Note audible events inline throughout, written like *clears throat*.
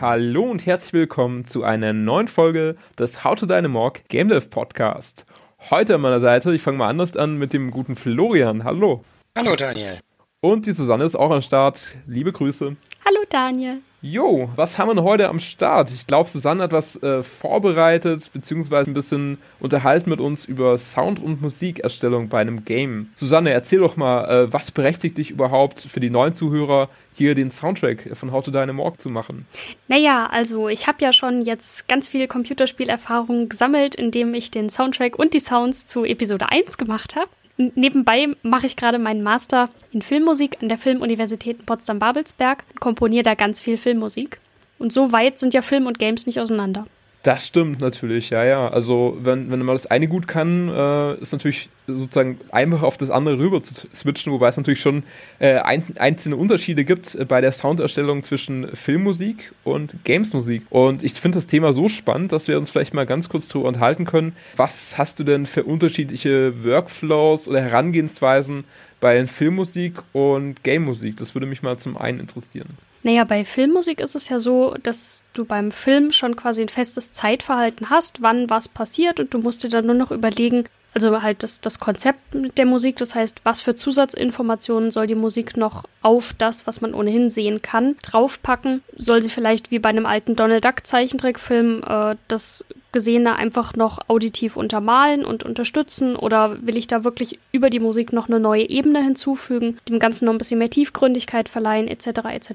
Hallo und herzlich willkommen zu einer neuen Folge des How to Dynamorg Game Dev Podcast. Heute an meiner Seite, ich fange mal anders an mit dem guten Florian. Hallo. Hallo Daniel. Und die Susanne ist auch am Start. Liebe Grüße. Hallo Daniel. Jo, was haben wir denn heute am Start? Ich glaube, Susanne hat was äh, vorbereitet, beziehungsweise ein bisschen unterhalten mit uns über Sound- und Musikerstellung bei einem Game. Susanne, erzähl doch mal, äh, was berechtigt dich überhaupt für die neuen Zuhörer, hier den Soundtrack von How to Dynamorg zu machen? Naja, also ich habe ja schon jetzt ganz viel Computerspielerfahrung gesammelt, indem ich den Soundtrack und die Sounds zu Episode 1 gemacht habe. Nebenbei mache ich gerade meinen Master in Filmmusik an der Filmuniversität Potsdam-Babelsberg, komponiere da ganz viel Filmmusik. Und so weit sind ja Film und Games nicht auseinander. Das stimmt natürlich, ja, ja. Also wenn, wenn man das eine gut kann, äh, ist natürlich sozusagen einfach auf das andere rüber zu switchen, wobei es natürlich schon äh, ein, einzelne Unterschiede gibt bei der Sounderstellung zwischen Filmmusik und Gamesmusik. Und ich finde das Thema so spannend, dass wir uns vielleicht mal ganz kurz darüber unterhalten können. Was hast du denn für unterschiedliche Workflows oder Herangehensweisen bei Filmmusik und Gamemusik? Das würde mich mal zum einen interessieren. Naja, bei Filmmusik ist es ja so, dass du beim Film schon quasi ein festes Zeitverhalten hast, wann was passiert und du musst dir dann nur noch überlegen, also halt das, das Konzept der Musik, das heißt, was für Zusatzinformationen soll die Musik noch auf das, was man ohnehin sehen kann, draufpacken? Soll sie vielleicht wie bei einem alten Donald Duck Zeichentrickfilm äh, das Gesehene einfach noch auditiv untermalen und unterstützen? Oder will ich da wirklich über die Musik noch eine neue Ebene hinzufügen, dem Ganzen noch ein bisschen mehr Tiefgründigkeit verleihen, etc. etc.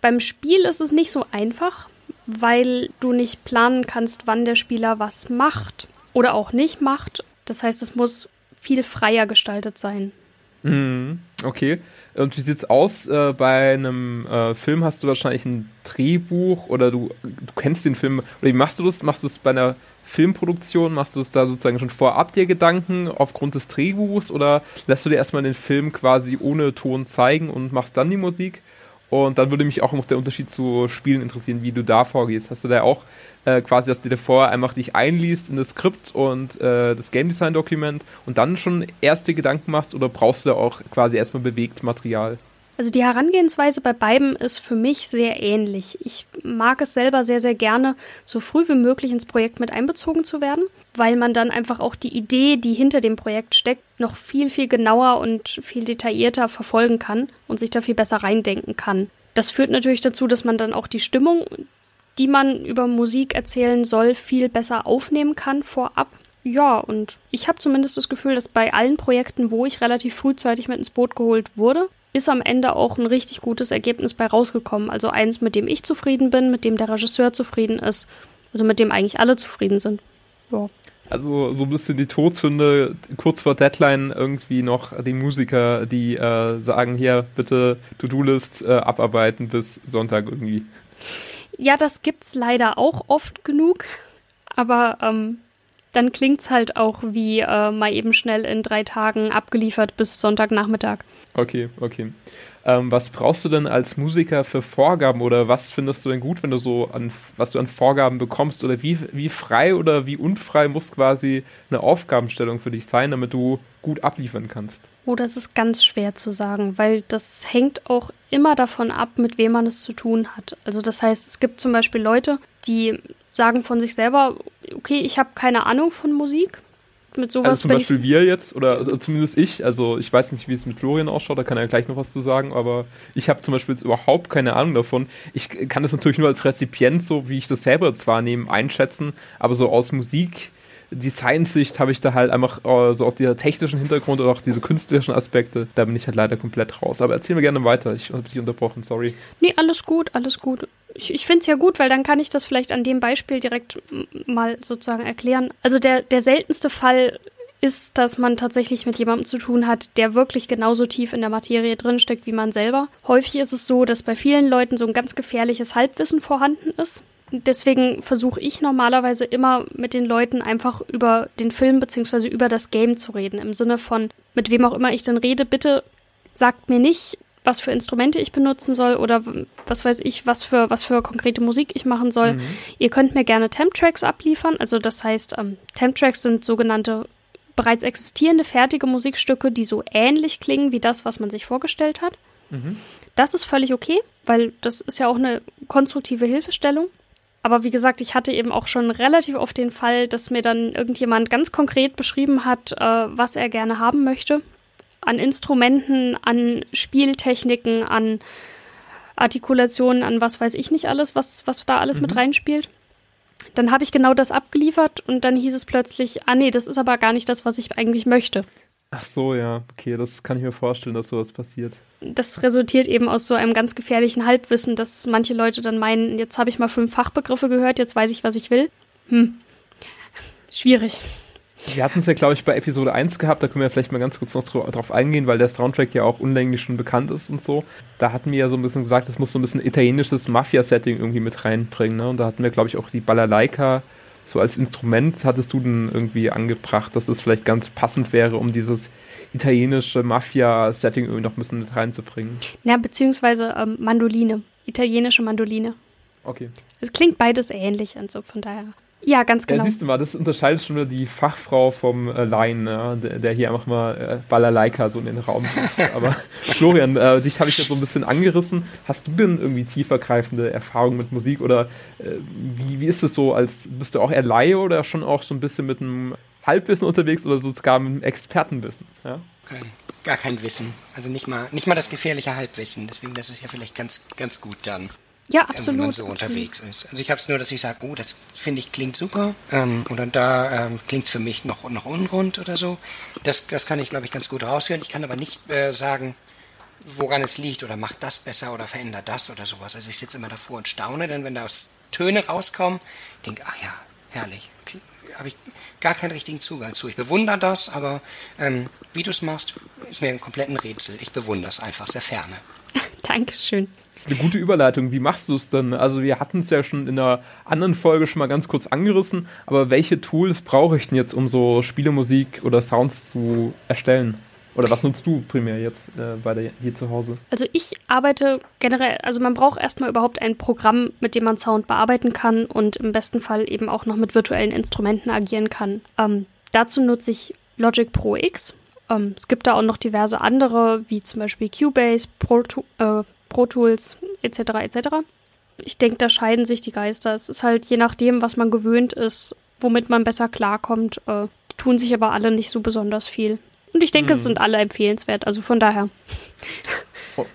Beim Spiel ist es nicht so einfach, weil du nicht planen kannst, wann der Spieler was macht oder auch nicht macht das heißt, es muss viel freier gestaltet sein. Mhm, okay. Und wie sieht's aus? Äh, bei einem äh, Film hast du wahrscheinlich ein Drehbuch oder du, du kennst den Film. Oder wie machst du das? Machst du es bei einer Filmproduktion? Machst du es da sozusagen schon vorab dir Gedanken aufgrund des Drehbuchs oder lässt du dir erstmal den Film quasi ohne Ton zeigen und machst dann die Musik? Und dann würde mich auch noch der Unterschied zu Spielen interessieren, wie du da vorgehst. Hast du da auch äh, quasi, dass du dir vorher einfach dich einliest in das Skript und äh, das Game Design Dokument und dann schon erste Gedanken machst oder brauchst du da auch quasi erstmal bewegt Material? Also die Herangehensweise bei beiden ist für mich sehr ähnlich. Ich mag es selber sehr, sehr gerne, so früh wie möglich ins Projekt mit einbezogen zu werden, weil man dann einfach auch die Idee, die hinter dem Projekt steckt, noch viel, viel genauer und viel detaillierter verfolgen kann und sich da viel besser reindenken kann. Das führt natürlich dazu, dass man dann auch die Stimmung, die man über Musik erzählen soll, viel besser aufnehmen kann vorab. Ja, und ich habe zumindest das Gefühl, dass bei allen Projekten, wo ich relativ frühzeitig mit ins Boot geholt wurde, ist am Ende auch ein richtig gutes Ergebnis bei rausgekommen. Also eins, mit dem ich zufrieden bin, mit dem der Regisseur zufrieden ist, also mit dem eigentlich alle zufrieden sind. Ja. Also so ein bisschen die Todsünde, kurz vor Deadline irgendwie noch die Musiker, die äh, sagen, hier bitte To-Do-List äh, abarbeiten bis Sonntag irgendwie. Ja, das gibt's leider auch oft genug, aber ähm, dann klingt's halt auch wie äh, mal eben schnell in drei Tagen abgeliefert bis Sonntagnachmittag. Okay, okay. Ähm, was brauchst du denn als Musiker für Vorgaben oder was findest du denn gut, wenn du so an, was du an Vorgaben bekommst oder wie, wie frei oder wie unfrei muss quasi eine Aufgabenstellung für dich sein, damit du gut abliefern kannst? Oh, das ist ganz schwer zu sagen, weil das hängt auch immer davon ab, mit wem man es zu tun hat. Also das heißt, es gibt zum Beispiel Leute, die sagen von sich selber, okay, ich habe keine Ahnung von Musik, mit sowas. Also zum Beispiel wir jetzt, oder also zumindest ich, also ich weiß nicht, wie es mit Florian ausschaut, da kann er gleich noch was zu sagen, aber ich habe zum Beispiel jetzt überhaupt keine Ahnung davon. Ich kann das natürlich nur als Rezipient, so wie ich das selber jetzt wahrnehme, einschätzen, aber so aus Musik. Designsicht habe ich da halt einfach äh, so aus dieser technischen Hintergrund oder auch diese künstlerischen Aspekte, da bin ich halt leider komplett raus. Aber erzähl mir gerne weiter, ich habe dich unterbrochen, sorry. Nee, alles gut, alles gut. Ich, ich finde es ja gut, weil dann kann ich das vielleicht an dem Beispiel direkt mal sozusagen erklären. Also der, der seltenste Fall ist, dass man tatsächlich mit jemandem zu tun hat, der wirklich genauso tief in der Materie drinsteckt wie man selber. Häufig ist es so, dass bei vielen Leuten so ein ganz gefährliches Halbwissen vorhanden ist. Deswegen versuche ich normalerweise immer mit den Leuten einfach über den Film bzw. über das Game zu reden. Im Sinne von, mit wem auch immer ich dann rede, bitte sagt mir nicht, was für Instrumente ich benutzen soll oder was weiß ich, was für, was für konkrete Musik ich machen soll. Mhm. Ihr könnt mir gerne Temp-Tracks abliefern. Also das heißt, ähm, Temp-Tracks sind sogenannte bereits existierende fertige Musikstücke, die so ähnlich klingen wie das, was man sich vorgestellt hat. Mhm. Das ist völlig okay, weil das ist ja auch eine konstruktive Hilfestellung. Aber wie gesagt, ich hatte eben auch schon relativ oft den Fall, dass mir dann irgendjemand ganz konkret beschrieben hat, äh, was er gerne haben möchte. An Instrumenten, an Spieltechniken, an Artikulationen, an was weiß ich nicht alles, was, was da alles mhm. mit reinspielt. Dann habe ich genau das abgeliefert und dann hieß es plötzlich, ah nee, das ist aber gar nicht das, was ich eigentlich möchte. Ach so, ja, okay, das kann ich mir vorstellen, dass sowas passiert. Das resultiert eben aus so einem ganz gefährlichen Halbwissen, dass manche Leute dann meinen, jetzt habe ich mal fünf Fachbegriffe gehört, jetzt weiß ich, was ich will. Hm, schwierig. Wir hatten es ja, glaube ich, bei Episode 1 gehabt, da können wir vielleicht mal ganz kurz noch drauf eingehen, weil der Soundtrack ja auch unlänglich schon bekannt ist und so. Da hatten wir ja so ein bisschen gesagt, es muss so ein bisschen italienisches Mafia-Setting irgendwie mit reinbringen. Ne? Und da hatten wir, glaube ich, auch die Balalaika so als Instrument hattest du denn irgendwie angebracht, dass es vielleicht ganz passend wäre, um dieses italienische Mafia-Setting irgendwie noch ein bisschen mit reinzubringen? Ja, beziehungsweise ähm, Mandoline, italienische Mandoline. Okay. Es klingt beides ähnlich und so, von daher. Ja, ganz genau. Ja, siehst du mal, das unterscheidet schon wieder die Fachfrau vom äh, Laien, ja, der, der, hier einfach mal äh, Balalaika so in den Raum setzt. *laughs* Aber Florian, äh, dich habe ich jetzt so ein bisschen angerissen. Hast du denn irgendwie tiefergreifende Erfahrungen mit Musik oder äh, wie, wie ist es so, als bist du auch eher Laie oder schon auch so ein bisschen mit einem Halbwissen unterwegs oder sogar mit einem Expertenwissen? Ja? Gar kein Wissen. Also nicht mal, nicht mal das gefährliche Halbwissen. Deswegen, das ist ja vielleicht ganz, ganz gut dann. Ja, absolut. Wenn man so unterwegs ist. Also ich habe es nur, dass ich sage, oh, das finde ich klingt super. Ähm, oder da ähm, klingt es für mich noch, noch unrund oder so. Das, das kann ich, glaube ich, ganz gut raushören. Ich kann aber nicht äh, sagen, woran es liegt oder macht das besser oder verändert das oder sowas. Also ich sitze immer davor und staune, denn wenn da Töne rauskommen, denke, ach ja, herrlich. Habe ich gar keinen richtigen Zugang zu. Ich bewundere das, aber ähm, wie du es machst, ist mir ein kompletten Rätsel. Ich bewundere es einfach sehr ferne. *laughs* Dankeschön. Das ist eine gute Überleitung. Wie machst du es denn? Also wir hatten es ja schon in einer anderen Folge schon mal ganz kurz angerissen, aber welche Tools brauche ich denn jetzt, um so Spielemusik oder Sounds zu erstellen? Oder was nutzt du primär jetzt äh, bei dir hier zu Hause? Also ich arbeite generell, also man braucht erstmal überhaupt ein Programm, mit dem man Sound bearbeiten kann und im besten Fall eben auch noch mit virtuellen Instrumenten agieren kann. Ähm, dazu nutze ich Logic Pro X. Ähm, es gibt da auch noch diverse andere, wie zum Beispiel Cubase, Pro, äh, Pro Tools etc. etc. Ich denke, da scheiden sich die Geister. Es ist halt je nachdem, was man gewöhnt ist, womit man besser klarkommt. Äh, tun sich aber alle nicht so besonders viel. Und ich denke, mhm. es sind alle empfehlenswert. Also von daher. *laughs*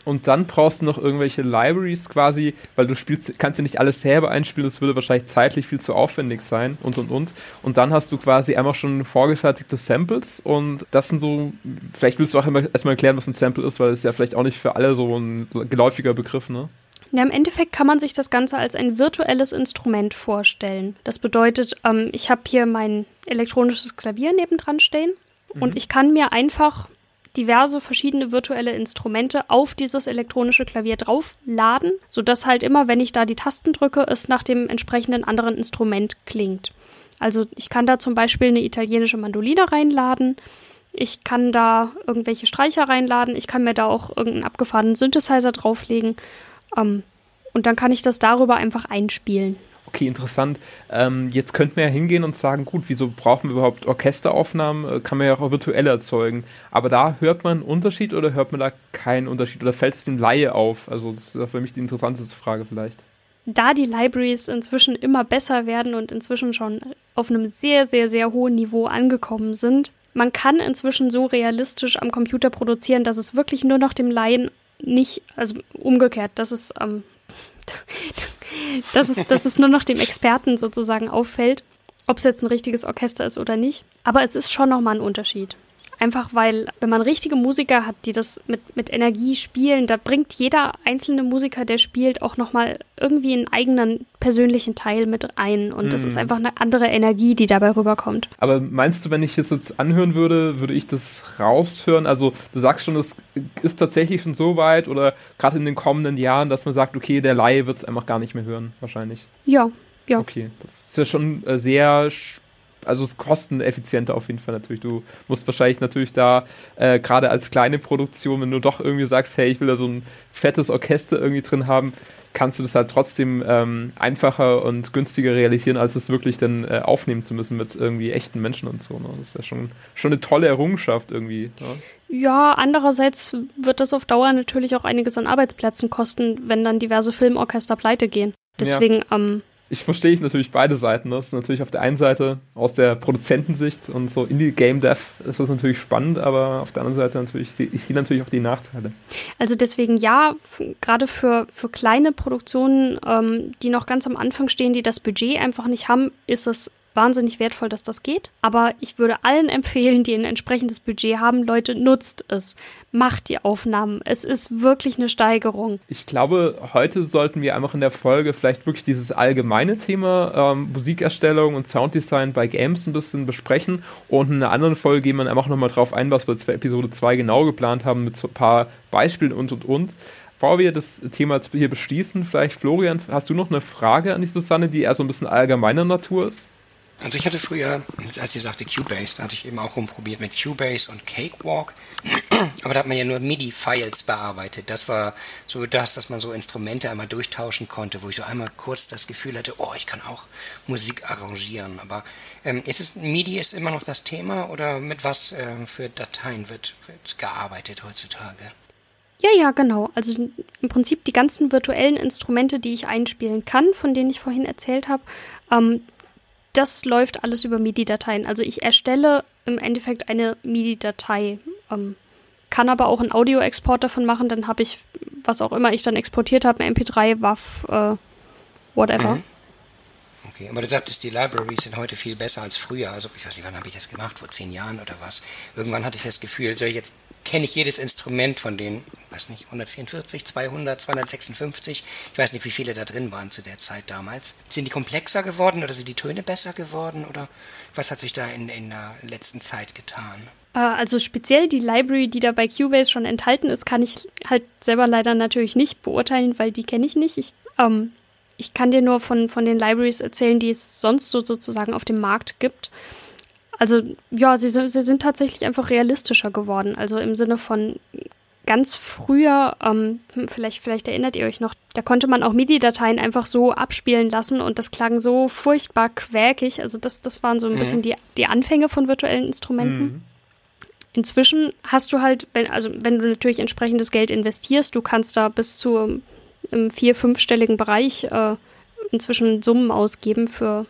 Und dann brauchst du noch irgendwelche Libraries quasi, weil du spielst, kannst ja nicht alles selber einspielen, das würde wahrscheinlich zeitlich viel zu aufwendig sein und und und. Und dann hast du quasi einfach schon vorgefertigte Samples und das sind so, vielleicht willst du auch erstmal erklären, was ein Sample ist, weil es ja vielleicht auch nicht für alle so ein geläufiger Begriff, ne? Ja, im Endeffekt kann man sich das Ganze als ein virtuelles Instrument vorstellen. Das bedeutet, ähm, ich habe hier mein elektronisches Klavier nebendran stehen mhm. und ich kann mir einfach diverse verschiedene virtuelle Instrumente auf dieses elektronische Klavier draufladen, sodass halt immer, wenn ich da die Tasten drücke, es nach dem entsprechenden anderen Instrument klingt. Also ich kann da zum Beispiel eine italienische Mandoline reinladen, ich kann da irgendwelche Streicher reinladen, ich kann mir da auch irgendeinen abgefahrenen Synthesizer drauflegen ähm, und dann kann ich das darüber einfach einspielen okay, interessant. Ähm, jetzt könnten wir ja hingehen und sagen, gut, wieso brauchen wir überhaupt Orchesteraufnahmen? Äh, kann man ja auch virtuell erzeugen. Aber da hört man einen Unterschied oder hört man da keinen Unterschied? Oder fällt es dem Laie auf? Also das ist für mich die interessanteste Frage vielleicht. Da die Libraries inzwischen immer besser werden und inzwischen schon auf einem sehr, sehr, sehr hohen Niveau angekommen sind, man kann inzwischen so realistisch am Computer produzieren, dass es wirklich nur noch dem Laien nicht, also umgekehrt, dass es ähm, dass es, dass es nur noch dem Experten sozusagen auffällt, ob es jetzt ein richtiges Orchester ist oder nicht. Aber es ist schon nochmal ein Unterschied. Einfach weil, wenn man richtige Musiker hat, die das mit, mit Energie spielen, da bringt jeder einzelne Musiker, der spielt, auch nochmal irgendwie einen eigenen persönlichen Teil mit ein. Und das ist mhm. einfach eine andere Energie, die dabei rüberkommt. Aber meinst du, wenn ich es jetzt anhören würde, würde ich das raushören? Also du sagst schon, es ist tatsächlich schon so weit oder gerade in den kommenden Jahren, dass man sagt, okay, der Laie wird es einfach gar nicht mehr hören, wahrscheinlich. Ja, ja. Okay, das ist ja schon äh, sehr also es kosteneffizienter auf jeden Fall natürlich. Du musst wahrscheinlich natürlich da, äh, gerade als kleine Produktion, wenn du doch irgendwie sagst, hey, ich will da so ein fettes Orchester irgendwie drin haben, kannst du das halt trotzdem ähm, einfacher und günstiger realisieren, als es wirklich dann äh, aufnehmen zu müssen mit irgendwie echten Menschen und so. Ne? Das ist ja schon, schon eine tolle Errungenschaft irgendwie. Ja. Ja, andererseits wird das auf Dauer natürlich auch einiges an Arbeitsplätzen kosten, wenn dann diverse Filmorchester pleite gehen. Deswegen, ja. ähm, ich verstehe natürlich beide Seiten. Das ist natürlich auf der einen Seite aus der Produzentensicht und so Indie-Game Dev ist das natürlich spannend, aber auf der anderen Seite natürlich, ich sehe natürlich auch die Nachteile. Also deswegen ja, gerade für, für kleine Produktionen, ähm, die noch ganz am Anfang stehen, die das Budget einfach nicht haben, ist es wahnsinnig wertvoll, dass das geht. Aber ich würde allen empfehlen, die ein entsprechendes Budget haben, Leute, nutzt es. Macht die Aufnahmen. Es ist wirklich eine Steigerung. Ich glaube, heute sollten wir einfach in der Folge vielleicht wirklich dieses allgemeine Thema ähm, Musikerstellung und Sounddesign bei Games ein bisschen besprechen. Und in einer anderen Folge gehen wir einfach nochmal drauf ein, was wir für Episode 2 genau geplant haben, mit so ein paar Beispielen und und und. Bevor wir das Thema hier beschließen, vielleicht Florian, hast du noch eine Frage an die Susanne, die eher so ein bisschen allgemeiner Natur ist? Also ich hatte früher, als sie sagte Cubase, da hatte ich eben auch rumprobiert mit Cubase und Cakewalk. *clears throat* Aber da hat man ja nur MIDI-Files bearbeitet. Das war so das, dass man so Instrumente einmal durchtauschen konnte, wo ich so einmal kurz das Gefühl hatte, oh, ich kann auch Musik arrangieren. Aber ähm, ist es, MIDI ist immer noch das Thema oder mit was äh, für Dateien wird, wird gearbeitet heutzutage? Ja, ja, genau. Also im Prinzip die ganzen virtuellen Instrumente, die ich einspielen kann, von denen ich vorhin erzählt habe, ähm, das läuft alles über MIDI-Dateien. Also ich erstelle im Endeffekt eine MIDI-Datei, ähm, kann aber auch einen Audio-Export davon machen. Dann habe ich, was auch immer ich dann exportiert habe, MP3, WAV, äh, whatever. Mhm. Okay, aber du sagtest, die Libraries sind heute viel besser als früher. Also ich weiß nicht, wann habe ich das gemacht? Vor zehn Jahren oder was? Irgendwann hatte ich das Gefühl, soll ich jetzt kenne ich jedes Instrument von den, weiß nicht, 144, 200, 256. Ich weiß nicht, wie viele da drin waren zu der Zeit damals. Sind die komplexer geworden oder sind die Töne besser geworden oder was hat sich da in, in der letzten Zeit getan? Äh, also speziell die Library, die da bei Cubase schon enthalten ist, kann ich halt selber leider natürlich nicht beurteilen, weil die kenne ich nicht. Ich, ähm, ich kann dir nur von, von den Libraries erzählen, die es sonst so sozusagen auf dem Markt gibt. Also ja, sie, sie sind tatsächlich einfach realistischer geworden. Also im Sinne von ganz früher, ähm, hm, vielleicht, vielleicht erinnert ihr euch noch, da konnte man auch MIDI-Dateien einfach so abspielen lassen und das klang so furchtbar quäkig. Also das, das waren so ein mhm. bisschen die, die Anfänge von virtuellen Instrumenten. Mhm. Inzwischen hast du halt, wenn, also wenn du natürlich entsprechendes Geld investierst, du kannst da bis zu im vier-, fünfstelligen Bereich äh, inzwischen Summen ausgeben für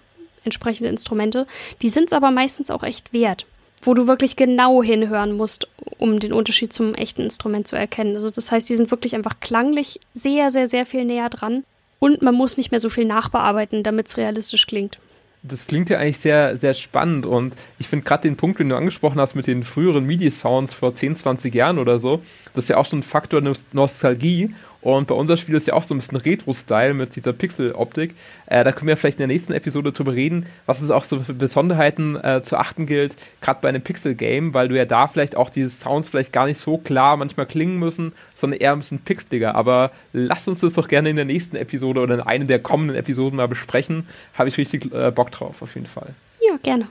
entsprechende Instrumente. Die sind es aber meistens auch echt wert, wo du wirklich genau hinhören musst, um den Unterschied zum echten Instrument zu erkennen. Also das heißt, die sind wirklich einfach klanglich sehr, sehr, sehr viel näher dran und man muss nicht mehr so viel nachbearbeiten, damit es realistisch klingt das klingt ja eigentlich sehr, sehr spannend und ich finde gerade den Punkt, den du angesprochen hast mit den früheren MIDI-Sounds vor 10, 20 Jahren oder so, das ist ja auch schon ein Faktor Nostalgie und bei unser Spiel ist ja auch so ein bisschen Retro-Style mit dieser Pixel-Optik. Äh, da können wir vielleicht in der nächsten Episode drüber reden, was es auch so für Besonderheiten äh, zu achten gilt, gerade bei einem Pixel-Game, weil du ja da vielleicht auch diese Sounds vielleicht gar nicht so klar manchmal klingen müssen, sondern eher ein bisschen pixeliger. Aber lass uns das doch gerne in der nächsten Episode oder in einer der kommenden Episoden mal besprechen. Habe ich richtig äh, Bock drauf, auf jeden Fall. Ja, gerne.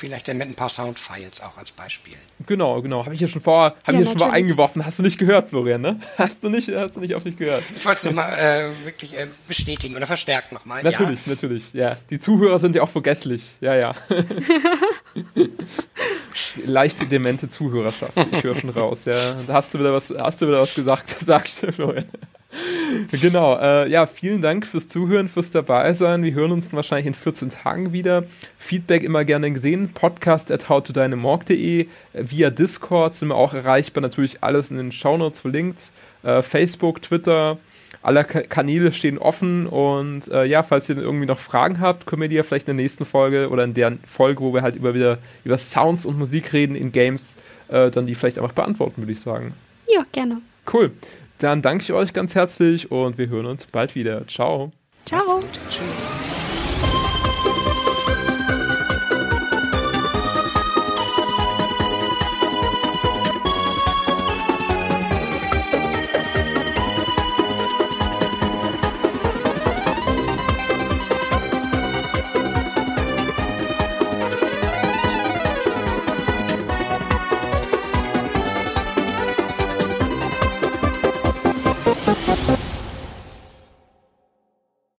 Vielleicht dann mit ein paar Soundfiles auch als Beispiel. Genau, genau. Habe ich ja schon vor, habe ja, ich ja schon mal eingeworfen. Hast du nicht gehört, Florian, ne? Hast du nicht, hast du nicht auf mich gehört. Ich wollte es nochmal äh, wirklich äh, bestätigen oder verstärken nochmal. Natürlich, ja. natürlich, ja. Die Zuhörer sind ja auch vergesslich. Ja, ja. *laughs* Leichte demente Zuhörerschaft. Ich höre schon raus. Ja, da hast du wieder was, hast du wieder was gesagt, *laughs* sagst du, Florian. *laughs* genau, äh, ja, vielen Dank fürs Zuhören, fürs Dabeisein. Wir hören uns wahrscheinlich in 14 Tagen wieder. Feedback immer gerne gesehen. Podcast at howtodynamorg.de. Via Discord sind wir auch erreichbar. Natürlich alles in den Shownotes verlinkt. Äh, Facebook, Twitter, alle Ka Kanäle stehen offen. Und äh, ja, falls ihr irgendwie noch Fragen habt, können wir die ja vielleicht in der nächsten Folge oder in der Folge, wo wir halt über wieder über Sounds und Musik reden in Games, äh, dann die vielleicht einfach beantworten, würde ich sagen. Ja, gerne. Cool. Dann danke ich euch ganz herzlich und wir hören uns bald wieder. Ciao. Ciao.